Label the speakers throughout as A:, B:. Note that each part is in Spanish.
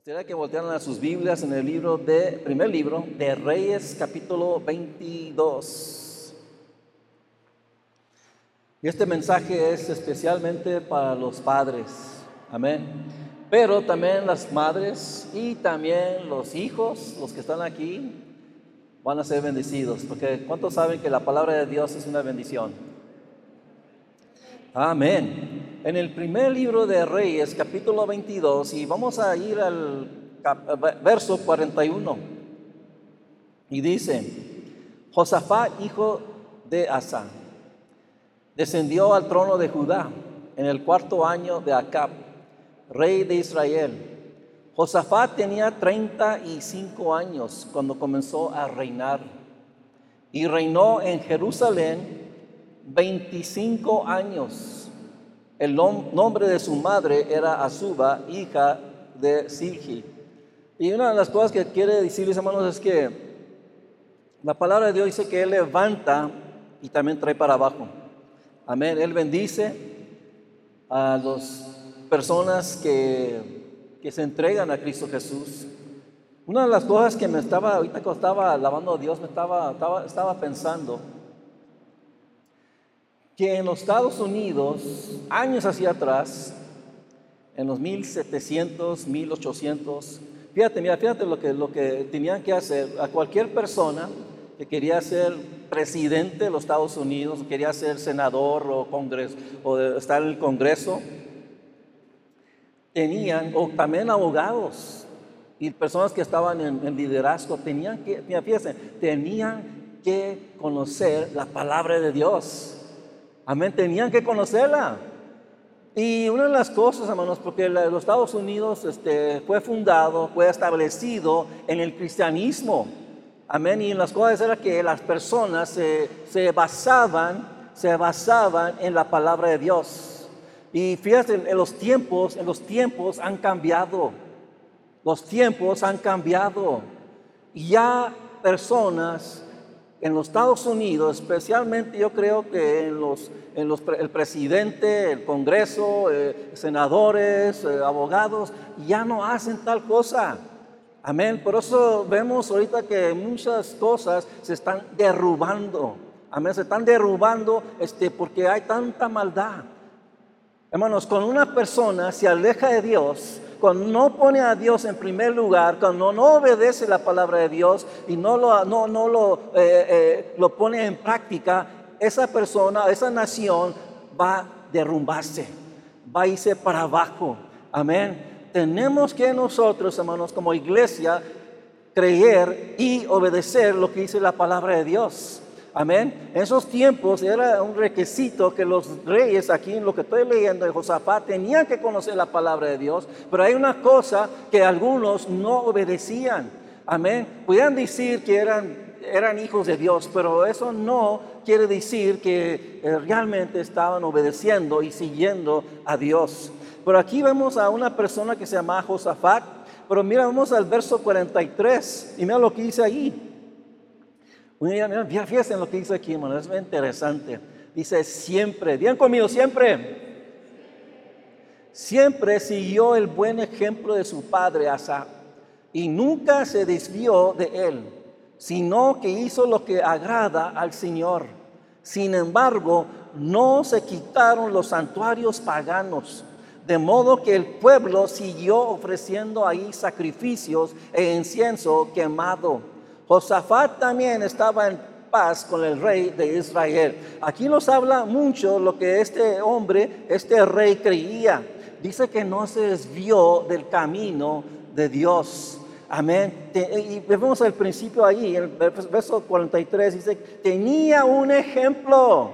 A: Gustaría que voltearan a sus Biblias en el libro de, primer libro de Reyes, capítulo 22. Y este mensaje es especialmente para los padres, amén. Pero también las madres y también los hijos, los que están aquí, van a ser bendecidos. Porque ¿cuántos saben que la palabra de Dios es una bendición? Amén. En el primer libro de Reyes, capítulo 22, y vamos a ir al verso 41. Y dice, Josafat, hijo de Asa, descendió al trono de Judá en el cuarto año de Acab, rey de Israel. Josafat tenía 35 años cuando comenzó a reinar y reinó en Jerusalén 25 años. El nombre de su madre era Azuba, hija de Silgi. Y una de las cosas que quiere decirles, hermanos, es que la palabra de Dios dice que Él levanta y también trae para abajo. Amén. Él bendice a las personas que, que se entregan a Cristo Jesús. Una de las cosas que me estaba, ahorita que estaba alabando a Dios, me estaba, estaba, estaba pensando que en los Estados Unidos, años hacia atrás, en los 1700, 1800, fíjate, mira, fíjate lo que, lo que tenían que hacer a cualquier persona que quería ser presidente de los Estados Unidos, quería ser senador o, congreso, o estar en el Congreso, tenían, o también abogados y personas que estaban en, en liderazgo, tenían que, fíjense, tenían que conocer la palabra de Dios. Amén, tenían que conocerla. Y una de las cosas, hermanos, porque los Estados Unidos este, fue fundado, fue establecido en el cristianismo. Amén. Y en las cosas era que las personas se, se basaban, se basaban en la palabra de Dios. Y fíjate, en los tiempos, en los tiempos han cambiado. Los tiempos han cambiado. Ya personas en los Estados Unidos, especialmente yo creo que en los, en los el presidente, el Congreso, eh, senadores, eh, abogados, ya no hacen tal cosa. Amén. Por eso vemos ahorita que muchas cosas se están derrubando. Amén. Se están derrubando este, porque hay tanta maldad. Hermanos, cuando una persona se aleja de Dios, cuando no pone a Dios en primer lugar, cuando no obedece la palabra de Dios y no lo, no, no lo, eh, eh, lo pone en práctica, esa persona, esa nación va a derrumbarse, va a irse para abajo. Amén. Tenemos que nosotros, hermanos, como iglesia, creer y obedecer lo que dice la palabra de Dios. Amén. En esos tiempos era un requisito que los reyes, aquí en lo que estoy leyendo de Josafat, tenían que conocer la palabra de Dios, pero hay una cosa que algunos no obedecían. Amén. Podían decir que eran, eran hijos de Dios, pero eso no quiere decir que eh, realmente estaban obedeciendo y siguiendo a Dios. Pero aquí vemos a una persona que se llama Josafat, pero mira, vamos al verso 43 y mira lo que dice ahí. Fíjense en lo que dice aquí, hermano, es muy interesante. Dice siempre, bien conmigo, siempre. Siempre siguió el buen ejemplo de su padre Asa y nunca se desvió de él, sino que hizo lo que agrada al Señor. Sin embargo, no se quitaron los santuarios paganos, de modo que el pueblo siguió ofreciendo ahí sacrificios e incienso quemado Josafat también estaba en paz con el rey de Israel. Aquí nos habla mucho lo que este hombre, este rey creía. Dice que no se desvió del camino de Dios. Amén. Y vemos el principio ahí, en el verso 43, dice, tenía un ejemplo.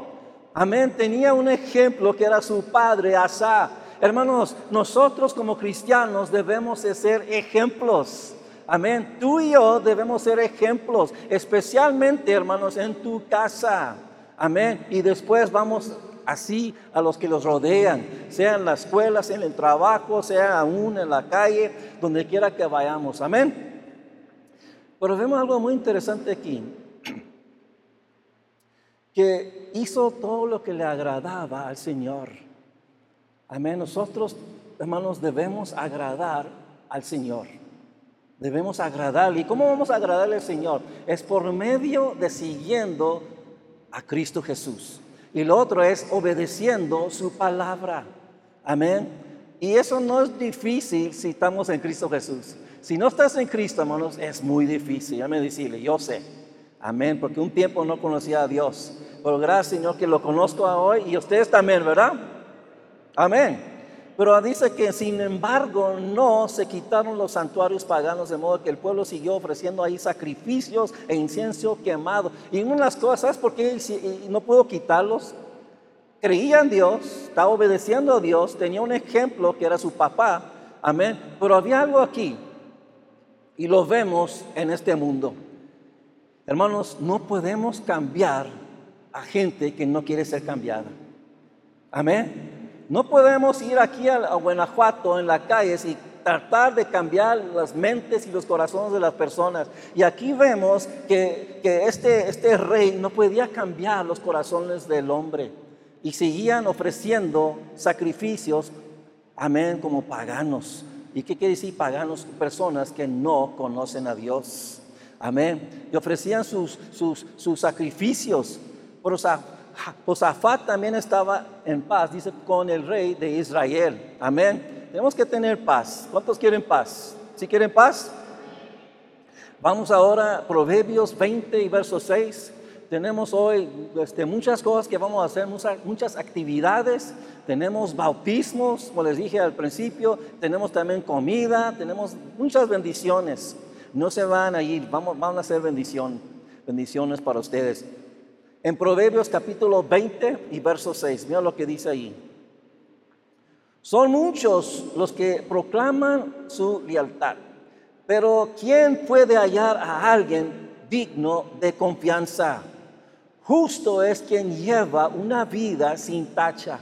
A: Amén. Tenía un ejemplo que era su padre, Asa. Hermanos, nosotros como cristianos debemos de ser ejemplos. Amén. Tú y yo debemos ser ejemplos, especialmente, hermanos, en tu casa. Amén. Y después vamos así a los que los rodean, sea en la escuela, sea en el trabajo, sea aún en la calle, donde quiera que vayamos. Amén. Pero vemos algo muy interesante aquí, que hizo todo lo que le agradaba al Señor. Amén. Nosotros, hermanos, debemos agradar al Señor. Debemos agradarle. ¿Y cómo vamos a agradarle al Señor? Es por medio de siguiendo a Cristo Jesús. Y lo otro es obedeciendo su palabra. Amén. Y eso no es difícil si estamos en Cristo Jesús. Si no estás en Cristo, hermanos, es muy difícil. Ya me decirle, yo sé. Amén. Porque un tiempo no conocía a Dios. Pero gracias, Señor, que lo conozco hoy y ustedes también, ¿verdad? Amén. Pero dice que sin embargo no se quitaron los santuarios paganos de modo que el pueblo siguió ofreciendo ahí sacrificios e incienso quemado. Y una de las cosas, ¿sabes por qué no pudo quitarlos? Creía en Dios, estaba obedeciendo a Dios, tenía un ejemplo que era su papá, amén. Pero había algo aquí y lo vemos en este mundo. Hermanos, no podemos cambiar a gente que no quiere ser cambiada. Amén. No podemos ir aquí a, Guanajuato en las calles y tratar de cambiar las mentes y los corazones de las personas. Y aquí vemos que, este, este rey no podía cambiar los corazones del hombre. Y seguían ofreciendo sacrificios, amén, como paganos. ¿Y qué quiere decir paganos? Personas que no conocen a Dios. Amén. Y ofrecían sus, sus, sus sacrificios. Pero, Josafat también estaba en paz, dice, con el rey de Israel. Amén. Tenemos que tener paz. ¿Cuántos quieren paz? ¿Sí quieren paz? Vamos ahora a Proverbios 20 y verso 6. Tenemos hoy este, muchas cosas que vamos a hacer, muchas, actividades. Tenemos bautismos, como les dije al principio. Tenemos también comida. Tenemos muchas bendiciones. No se van a ir, vamos, van a hacer bendición, bendiciones para ustedes. En Proverbios capítulo 20 y verso 6, mira lo que dice ahí. Son muchos los que proclaman su lealtad, pero ¿quién puede hallar a alguien digno de confianza? Justo es quien lleva una vida sin tacha.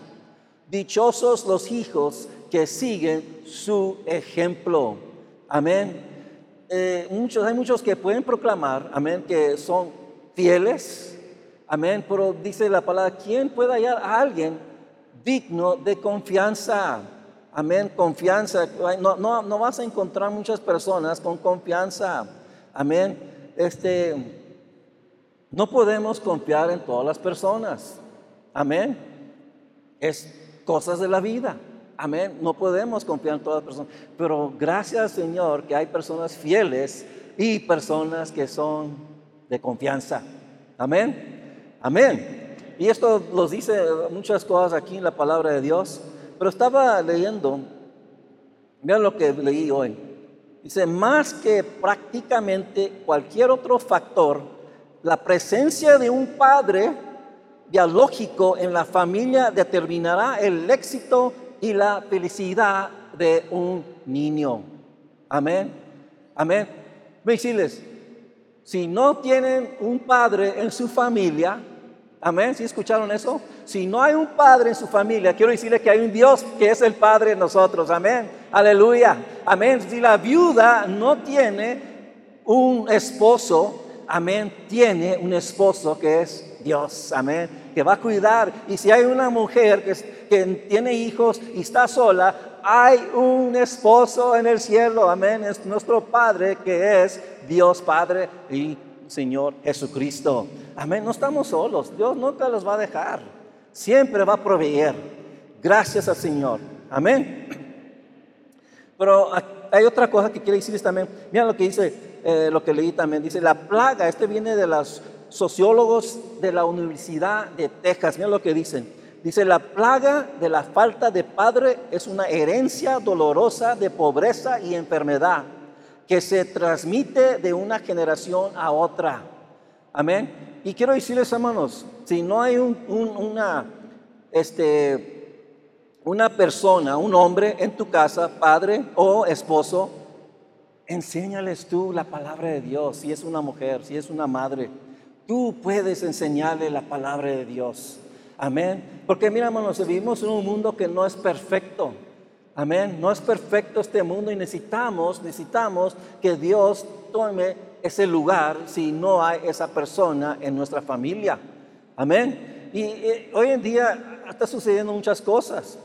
A: Dichosos los hijos que siguen su ejemplo. Amén. Eh, muchos, hay muchos que pueden proclamar, amén, que son fieles, Amén. Pero dice la palabra, ¿quién puede hallar a alguien digno de confianza? Amén. Confianza. No, no, no vas a encontrar muchas personas con confianza. Amén. Este, no podemos confiar en todas las personas. Amén. Es cosas de la vida. Amén. No podemos confiar en todas las personas. Pero gracias Señor que hay personas fieles y personas que son de confianza. Amén. Amén. Y esto nos dice muchas cosas aquí en la palabra de Dios, pero estaba leyendo, vean lo que leí hoy. Dice, más que prácticamente cualquier otro factor, la presencia de un padre biológico en la familia determinará el éxito y la felicidad de un niño. Amén. Amén. Decirles, si no tienen un padre en su familia, Amén. ¿Sí escucharon eso? Si no hay un padre en su familia, quiero decirle que hay un Dios que es el Padre de nosotros. Amén. Aleluya. Amén. Si la viuda no tiene un esposo, amén, tiene un esposo que es Dios. Amén. Que va a cuidar. Y si hay una mujer que, que tiene hijos y está sola, hay un esposo en el cielo. Amén. Es nuestro Padre que es Dios Padre y Señor Jesucristo. Amén. No estamos solos. Dios nunca los va a dejar. Siempre va a proveer. Gracias al Señor. Amén. Pero hay otra cosa que quiere decirles también. Mira lo que dice, eh, lo que leí también. Dice, la plaga, este viene de los sociólogos de la Universidad de Texas. Mira lo que dicen. Dice, la plaga de la falta de padre es una herencia dolorosa de pobreza y enfermedad que se transmite de una generación a otra. Amén. Y quiero decirles, hermanos, si no hay una, este, una persona, un hombre en tu casa, padre o esposo, enséñales tú la palabra de Dios. Si es una mujer, si es una madre, tú puedes enseñarle la palabra de Dios. Amén. Porque mira, hermanos, vivimos en un mundo que no es perfecto. Amén. No es perfecto este mundo y necesitamos, necesitamos que Dios tome ese lugar si no hay esa persona en nuestra familia. Amén. Y, hoy en día está sucediendo muchas cosas.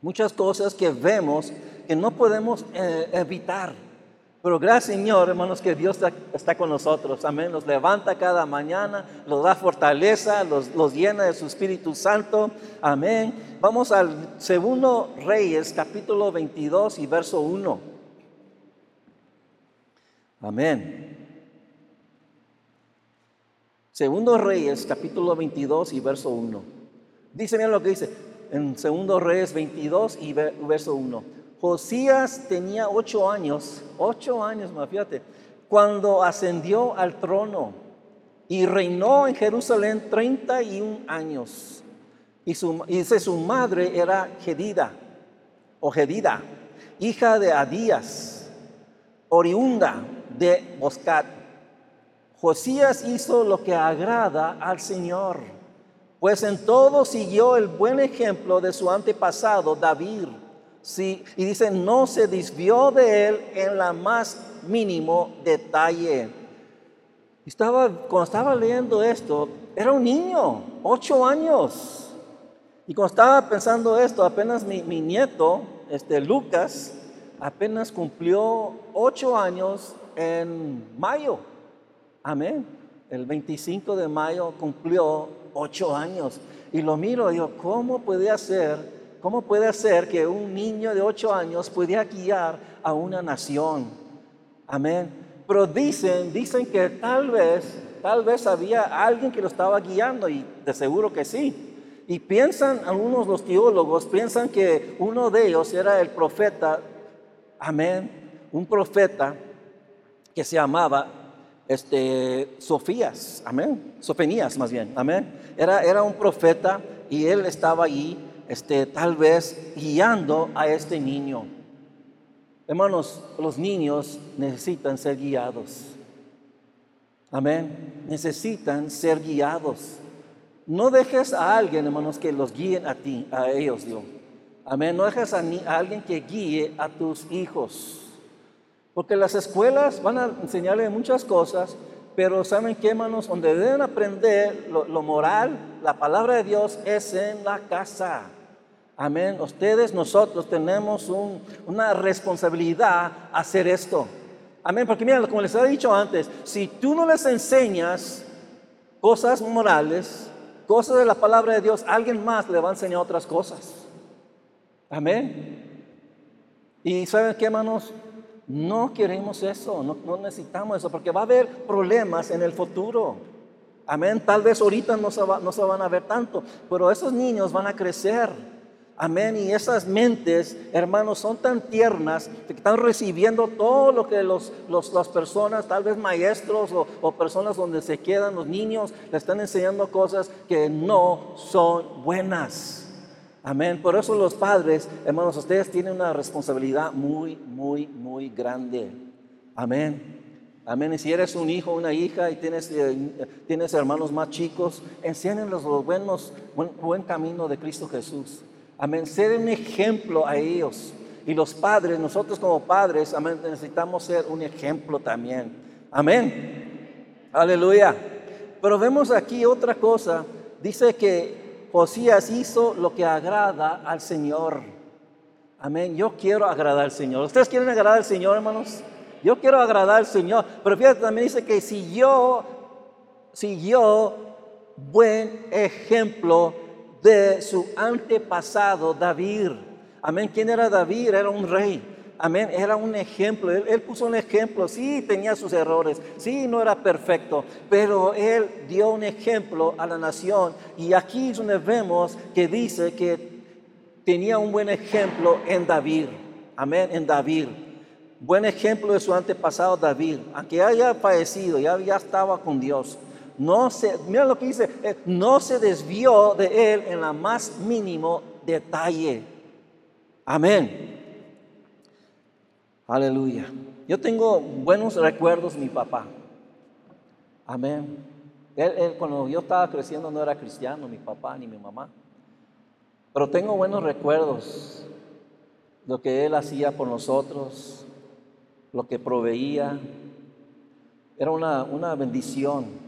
A: Muchas cosas que vemos que no podemos eh, evitar. Pero gracias Señor, hermanos, que Dios está, con nosotros. Amén. Nos levanta cada mañana, nos da fortaleza, los, los llena de su Espíritu Santo. Amén. Vamos al segundo Reyes, capítulo 22 y verso 1. Amén. Segundo Reyes, capítulo 22 y verso 1. Dice, bien lo que dice en Segundo Reyes 22 y verso 1. Josías tenía ocho años, ocho años más, cuando ascendió al trono y reinó en Jerusalén 31 años. Y, su, dice su madre era Gedida, o Gedida, hija de Adías, oriunda de Boscat. Josías hizo lo que agrada al Señor, pues en todo siguió el buen ejemplo de su antepasado David Sí, y dice, no se desvió de él en la más mínimo detalle. Estaba, cuando estaba leyendo esto, era un niño, ocho años. Y cuando estaba pensando esto, apenas mi, nieto, este Lucas, apenas cumplió ocho años en mayo. Amén. El 25 de mayo cumplió ocho años. Y lo miro y digo, ¿cómo puede ser ¿Cómo puede ser que un niño de ocho años pudiera guiar a una nación? Amén. Pero dicen, dicen que tal vez, tal vez había alguien que lo estaba guiando y de seguro que sí. Y piensan, algunos los teólogos piensan que uno de ellos era el profeta, amén, un profeta que se llamaba este, Sofías, amén, Sofenías más bien, amén. Era, era un profeta y él estaba allí este, tal vez guiando a este niño. Hermanos, los niños necesitan ser guiados. Amén. Necesitan ser guiados. No dejes a alguien, hermanos, que los guíen a ti, a ellos, Dios. Amén. No dejes a, alguien que guíe a tus hijos. Porque las escuelas van a enseñarle muchas cosas, pero ¿saben qué, hermanos? Donde deben aprender lo moral, la palabra de Dios es en la casa. Amén. Ustedes, nosotros tenemos una responsabilidad hacer esto. Amén. Porque mira, como les he dicho antes, si tú no les enseñas cosas morales, cosas de la palabra de Dios, alguien más le va a enseñar otras cosas. Amén. Y ¿saben qué, hermanos? No queremos eso, no, necesitamos eso, porque va a haber problemas en el futuro. Amén. Tal vez ahorita no se, no se van a ver tanto, pero esos niños van a crecer. Amén. Y esas mentes, hermanos, son tan tiernas que están recibiendo todo lo que los, las personas, tal vez maestros o, o, personas donde se quedan los niños, le están enseñando cosas que no son buenas. Amén. Por eso los padres, hermanos, ustedes tienen una responsabilidad muy, muy, muy grande. Amén. Amén. Y si eres un hijo, una hija y tienes, eh, tienes hermanos más chicos, enséñenles los buenos, buen, buen camino de Cristo Jesús. Amén. Ser un ejemplo a ellos. Y los padres, nosotros como padres, amén, necesitamos ser un ejemplo también. Amén. Aleluya. Pero vemos aquí otra cosa. Dice que Josías hizo lo que agrada al Señor. Amén. Yo quiero agradar al Señor. ¿Ustedes quieren agradar al Señor, hermanos? Yo quiero agradar al Señor. Pero fíjate, también dice que si yo, si yo, buen ejemplo de su antepasado David. Amén. ¿Quién era David? Era un rey. Amén. Era un ejemplo. Él, puso un ejemplo. Sí, tenía sus errores. Sí, no era perfecto. Pero él dio un ejemplo a la nación. Y aquí es donde vemos que dice que tenía un buen ejemplo en David. Amén. En David. Buen ejemplo de su antepasado David. Aunque haya fallecido, ya, ya estaba con Dios no se, mira lo que dice, eh, no se desvió de él en la más mínimo detalle. Amén. Aleluya. Yo tengo buenos recuerdos de mi papá. Amén. Él, cuando yo estaba creciendo no era cristiano, mi papá ni mi mamá. Pero tengo buenos recuerdos. Lo que él hacía por nosotros, lo que proveía. Era una, una bendición.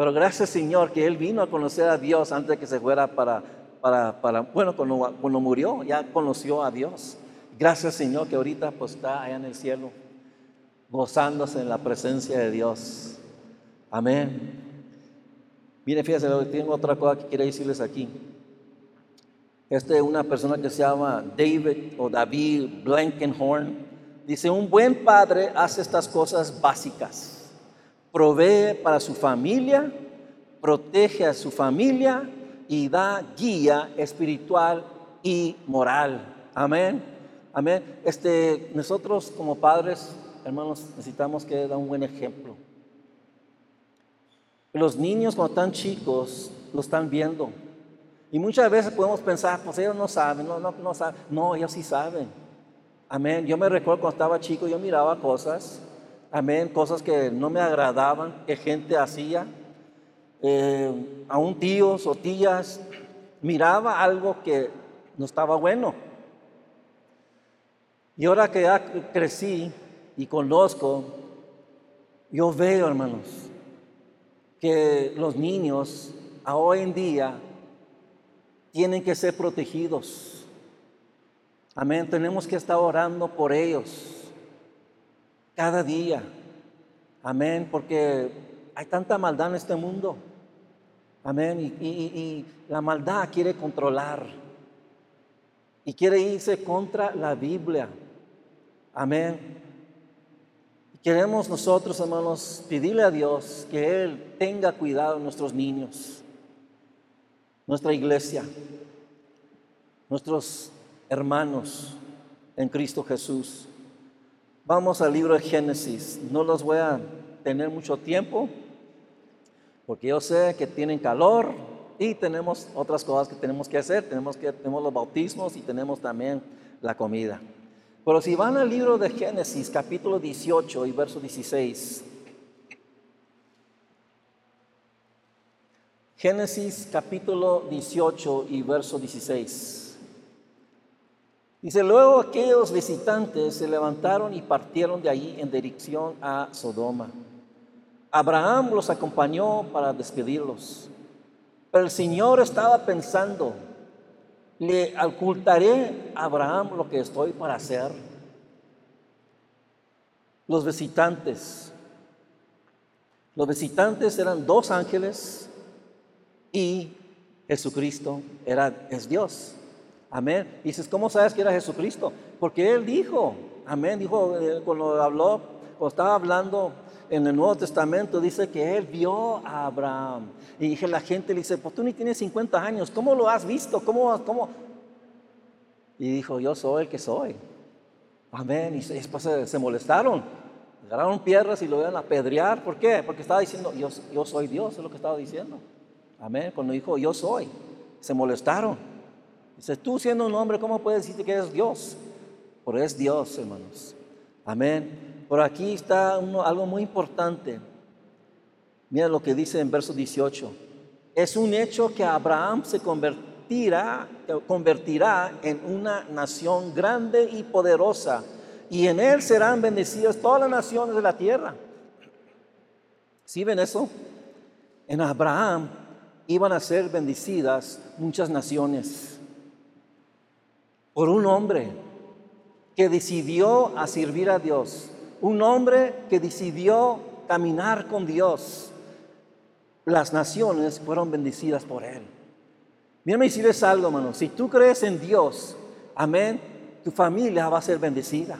A: Pero gracias Señor que Él vino a conocer a Dios antes de que se fuera para, para, para bueno, cuando, cuando murió ya conoció a Dios. Gracias Señor que ahorita pues está allá en el cielo, gozándose en la presencia de Dios. Amén. Miren, fíjense, tengo otra cosa que quiero decirles aquí. Este es una persona que se llama David o David Blankenhorn. Dice, un buen padre hace estas cosas básicas. Provee para su familia, protege a su familia y da guía espiritual y moral. Amén. Amén. Este, nosotros como padres, hermanos, necesitamos que dé un buen ejemplo. Los niños cuando están chicos lo están viendo. Y muchas veces podemos pensar, pues ellos no saben, no, no, no saben. No, ellos sí saben. Amén. Yo me recuerdo cuando estaba chico, yo miraba cosas, amén, cosas que no me agradaban, que gente hacía. Eh, aún tíos o tías, miraba algo que no estaba bueno. Y ahora que ya crecí y conozco, yo veo, hermanos, que los niños a hoy en día tienen que ser protegidos. Amén. Tenemos que estar orando por ellos cada día. Amén. Porque hay tanta maldad en este mundo. Amén. Y, la maldad quiere controlar. Y quiere irse contra la Biblia. Amén. Queremos nosotros, hermanos, pedirle a Dios que Él tenga cuidado de nuestros niños nuestra iglesia, nuestros hermanos en Cristo Jesús. Vamos al libro de Génesis. No los voy a tener mucho tiempo porque yo sé que tienen calor y tenemos otras cosas que tenemos que hacer. Tenemos que tenemos los bautismos y tenemos también la comida. Pero si van al libro de Génesis, capítulo 18 y verso 16. Génesis capítulo 18 y verso 16. Dice, luego aquellos visitantes se levantaron y partieron de allí en dirección a Sodoma. Abraham los acompañó para despedirlos. Pero el Señor estaba pensando, ¿le ocultaré a Abraham lo que estoy para hacer? Los visitantes. Los visitantes eran dos ángeles y Jesucristo era, es Dios. Amén. Dices, ¿cómo sabes que era Jesucristo? Porque Él dijo, amén, dijo eh, cuando habló, cuando estaba hablando en el Nuevo Testamento, dice que Él vio a Abraham. Y dije, la gente le dice, pues tú ni tienes 50 años, ¿cómo lo has visto? ¿Cómo, cómo? Y dijo, yo soy el que soy. Amén. Y después se, molestaron. Agarraron piedras y lo iban a apedrear. ¿Por qué? Porque estaba diciendo, yo, yo soy Dios, es lo que estaba diciendo. Amén. Cuando dijo yo soy, se molestaron. Dice, tú siendo un hombre, ¿cómo puedes decirte que eres Dios? Pero es Dios, hermanos. Amén. Por aquí está algo muy importante. Mira lo que dice en verso 18. Es un hecho que Abraham se convertirá, convertirá en una nación grande y poderosa, y en él serán bendecidas todas las naciones de la tierra. ¿Sí ven eso? En Abraham iban a ser bendecidas muchas naciones por un hombre que decidió a servir a Dios, un hombre que decidió caminar con Dios. Las naciones fueron bendecidas por él. Mírame decirles algo, hermano. Si tú crees en Dios, amén, tu familia va a ser bendecida.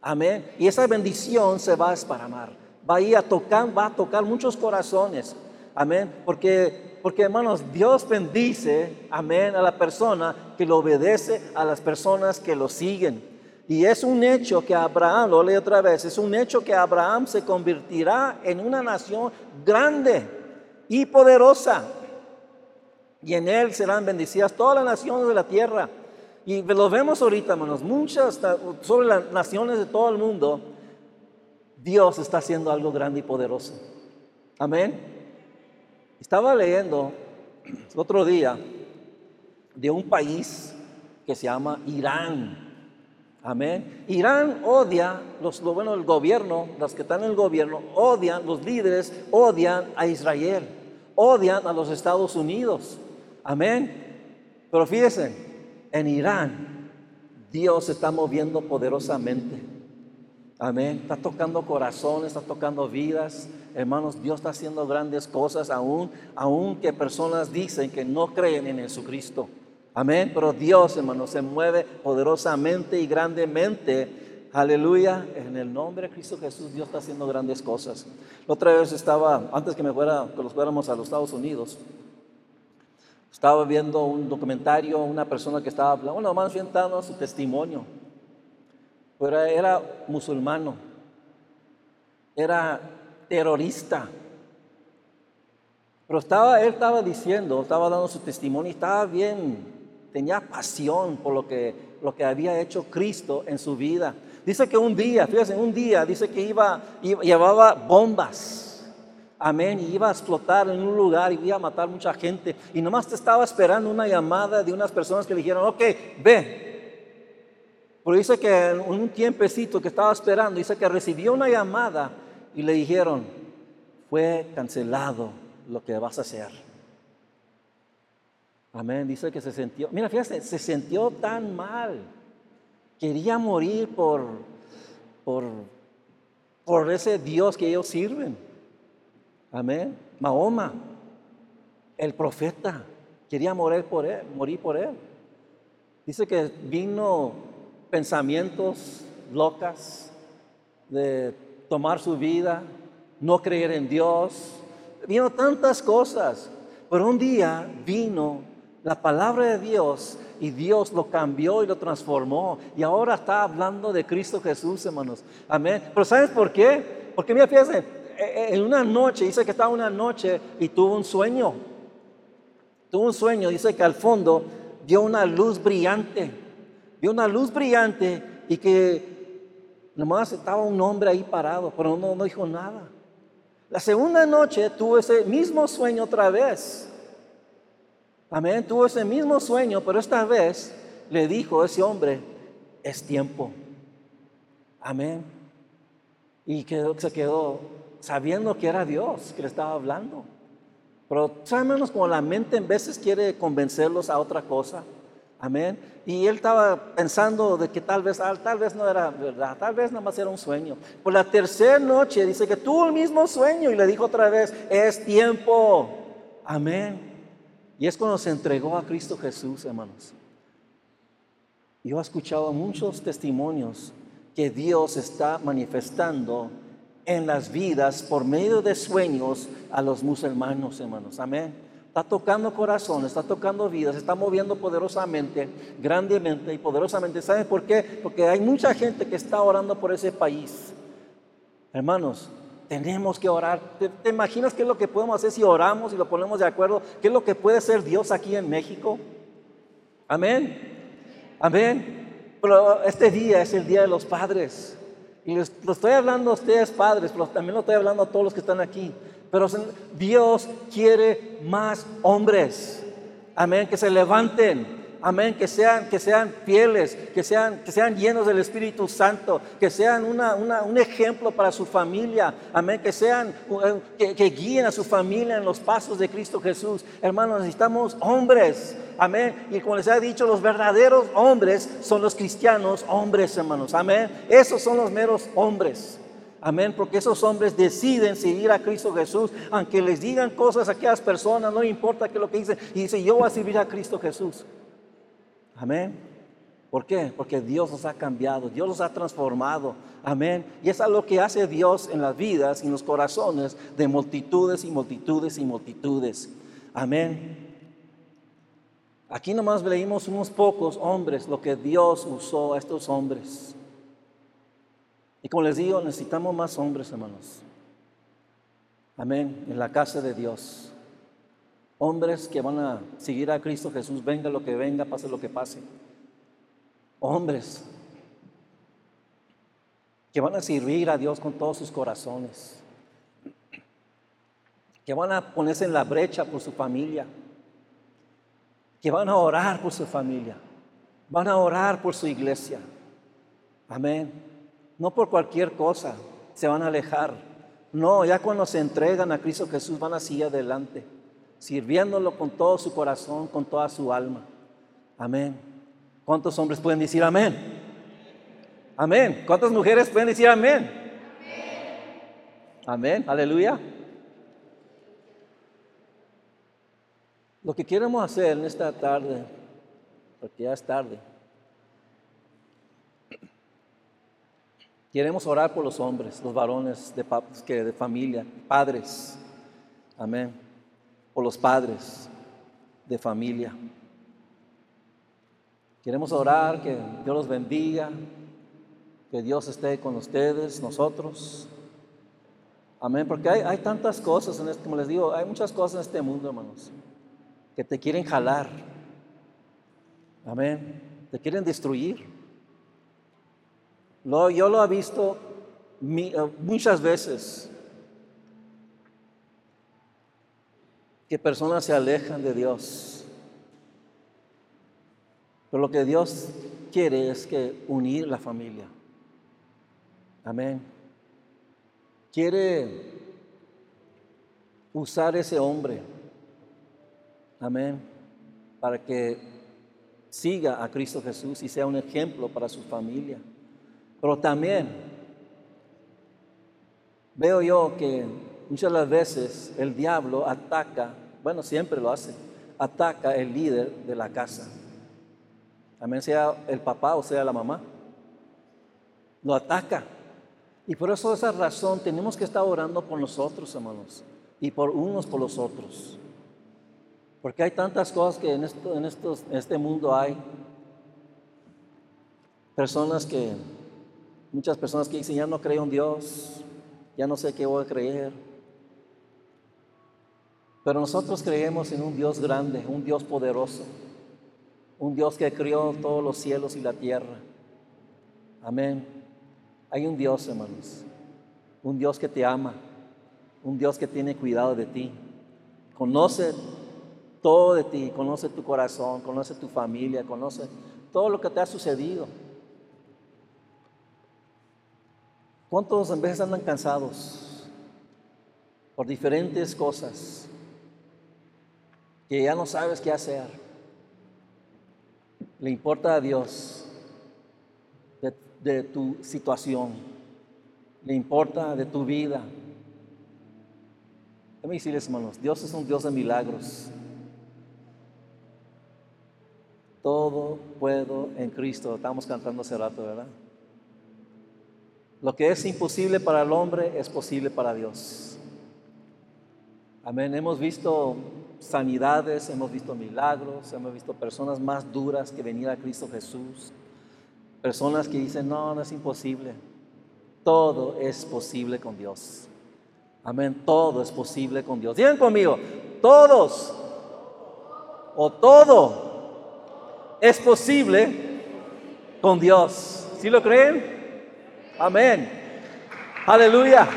A: Amén. Y esa bendición se va a esparramar. Va a ir a tocar, va a tocar muchos corazones. Amén. Porque porque hermanos, Dios bendice, amén, a la persona que lo obedece a las personas que lo siguen. Y es un hecho que Abraham, lo leo otra vez, es un hecho que Abraham se convertirá en una nación grande y poderosa. Y en él serán bendecidas todas las naciones de la tierra. Y lo vemos ahorita, hermanos, muchas sobre las naciones de todo el mundo. Dios está haciendo algo grande y poderoso. Amén. Estaba leyendo el otro día de un país que se llama Irán. Amén. Irán odia, los, lo bueno, el gobierno, los que están en el gobierno, odian, los líderes odian a Israel, odian a los Estados Unidos. Amén. Pero fíjense, en Irán Dios está moviendo poderosamente. Amén. Está tocando corazones, está tocando vidas. Hermanos, Dios está haciendo grandes cosas aún, aún que personas dicen que no creen en Jesucristo. Amén. Pero Dios, hermanos, se mueve poderosamente y grandemente. Aleluya. En el nombre de Cristo Jesús, Dios está haciendo grandes cosas. Otra vez estaba, antes que me fuera, que nos fuéramos a los Estados Unidos, estaba viendo un documentario, una persona que estaba hablando, bueno, dando su testimonio pero era musulmano, era terrorista. Pero estaba, él estaba diciendo, estaba dando su testimonio estaba bien, tenía pasión por lo que, lo que había hecho Cristo en su vida. Dice que un día, fíjense, un día, dice que iba, iba, llevaba bombas. Amén. Y iba a explotar en un lugar y iba a matar mucha gente. Y nomás te estaba esperando una llamada de unas personas que le dijeron, ok, ve, pero dice que en un tiempecito que estaba esperando, dice que recibió una llamada y le dijeron, fue cancelado lo que vas a hacer. Amén. Dice que se sintió, mira, fíjate, se sintió tan mal. Quería morir por, por, por ese Dios que ellos sirven. Amén. Mahoma, el profeta, quería morir por él, morir por él. Dice que vino pensamientos locas de tomar su vida, no creer en Dios. Vino tantas cosas, pero un día vino la palabra de Dios y Dios lo cambió y lo transformó. Y ahora está hablando de Cristo Jesús, hermanos. Amén. Pero ¿sabes por qué? Porque mira, fíjense, e, e, en una noche, dice que estaba una noche y tuvo un sueño. Tuvo un sueño, dice que al fondo dio una luz brillante vio una luz brillante y que nomás estaba un hombre ahí parado, pero no, dijo nada. La segunda noche tuvo ese mismo sueño otra vez. Amén, tuvo ese mismo sueño, pero esta vez le dijo ese hombre, es tiempo. Amén. Y quedó, se quedó sabiendo que era Dios que le estaba hablando. Pero sabemos como la mente en veces quiere convencerlos a otra cosa. Amén. Y él estaba pensando de que tal vez, ah, tal vez no era verdad, tal vez nada más era un sueño. Por la tercera noche dice que tuvo el mismo sueño y le dijo otra vez, es tiempo. Amén. Y es cuando se entregó a Cristo Jesús, hermanos. Yo he escuchado muchos testimonios que Dios está manifestando en las vidas por medio de sueños a los musulmanos, hermanos. Amén. Está tocando corazones, está tocando vidas, está moviendo poderosamente, grandemente y poderosamente. ¿Saben por qué? Porque hay mucha gente que está orando por ese país. Hermanos, tenemos que orar. ¿Te, imaginas qué es lo que podemos hacer si oramos y lo ponemos de acuerdo? ¿Qué es lo que puede ser Dios aquí en México? Amén. Amén. Pero este día es el día de los padres. Y lo estoy hablando a ustedes padres, pero también lo estoy hablando a todos los que están aquí. Pero Dios quiere más hombres. Amén, que se levanten. Amén, que sean, que sean fieles, que sean, que sean llenos del Espíritu Santo, que sean un ejemplo para su familia. Amén, que sean, que, que guíen a su familia en los pasos de Cristo Jesús. Hermanos, necesitamos hombres. Amén. Y como les he dicho, los verdaderos hombres son los cristianos, hombres, hermanos. Amén. Esos son los meros hombres. Amén, porque esos hombres deciden seguir a Cristo Jesús, aunque les digan cosas a aquellas personas, no importa qué lo que dicen, y dice, yo voy a servir a Cristo Jesús. Amén. ¿Por qué? Porque Dios los ha cambiado, Dios los ha transformado. Amén. Y es lo que hace Dios en las vidas y en los corazones de multitudes y multitudes y multitudes. Amén. Aquí nomás leímos unos pocos hombres, lo que Dios usó a estos hombres. Y como les digo, necesitamos más hombres, hermanos. Amén. En la casa de Dios. Hombres que van a seguir a Cristo Jesús, venga lo que venga, pase lo que pase. Hombres que van a servir a Dios con todos sus corazones. Que van a ponerse en la brecha por su familia. Que van a orar por su familia. Van a orar por su iglesia. Amén. No por cualquier cosa se van a alejar. No, ya cuando se entregan a Cristo Jesús van a seguir adelante, sirviéndolo con todo su corazón, con toda su alma. Amén. ¿Cuántos hombres pueden decir amén? Amén. ¿Cuántas mujeres pueden decir amén? Amén. Aleluya. Lo que queremos hacer en esta tarde, porque ya es tarde, queremos orar por los hombres, los varones de, que de familia, padres. Amén. Por los padres de familia. Queremos orar que Dios los bendiga, que Dios esté con ustedes, nosotros. Amén, porque hay, tantas cosas, en este, como les digo, hay muchas cosas en este mundo, hermanos, que te quieren jalar. Amén, te quieren destruir. Yo lo he visto eh, muchas veces, que personas se alejan de Dios pero lo que Dios quiere es que unir la familia. Amén. Quiere usar ese hombre. Amén. Para que siga a Cristo Jesús y sea un ejemplo para su familia. Pero también veo yo que muchas las veces el diablo ataca, bueno, siempre lo hace, ataca el líder de la casa. Amén, sea el papá o sea la mamá. Lo ataca. Y por eso esa razón tenemos que estar orando por nosotros, hermanos, y por unos por los otros. Porque hay tantas cosas que en, esto, en, estos, en este mundo hay. Personas que, muchas personas que dicen, ya no creo en Dios, ya no sé qué voy a creer. Pero nosotros creemos en un Dios grande, un Dios poderoso un Dios que crió todos los cielos y la tierra. Amén. Hay un Dios, hermanos, un Dios que te ama, un Dios que tiene cuidado de ti. Conoce todo de ti, conoce tu corazón, conoce tu familia, conoce todo lo que te ha sucedido. ¿Cuántos en veces andan cansados por diferentes cosas que ya no sabes qué hacer? le importa a Dios de, tu situación, le importa de tu vida. Déjame decirles, hermanos, Dios es un Dios de milagros. Todo puedo en Cristo. Estamos cantando hace rato, ¿verdad? Lo que es imposible para el hombre es posible para Dios. Amén. Hemos visto sanidades, hemos visto milagros, hemos visto personas más duras que venir a Cristo Jesús. Personas que dicen, no, no es imposible. Todo es posible con Dios. Amén. Todo es posible con Dios. Digan conmigo, todos o todo es posible con Dios. ¿Sí lo creen? Amén. Aleluya.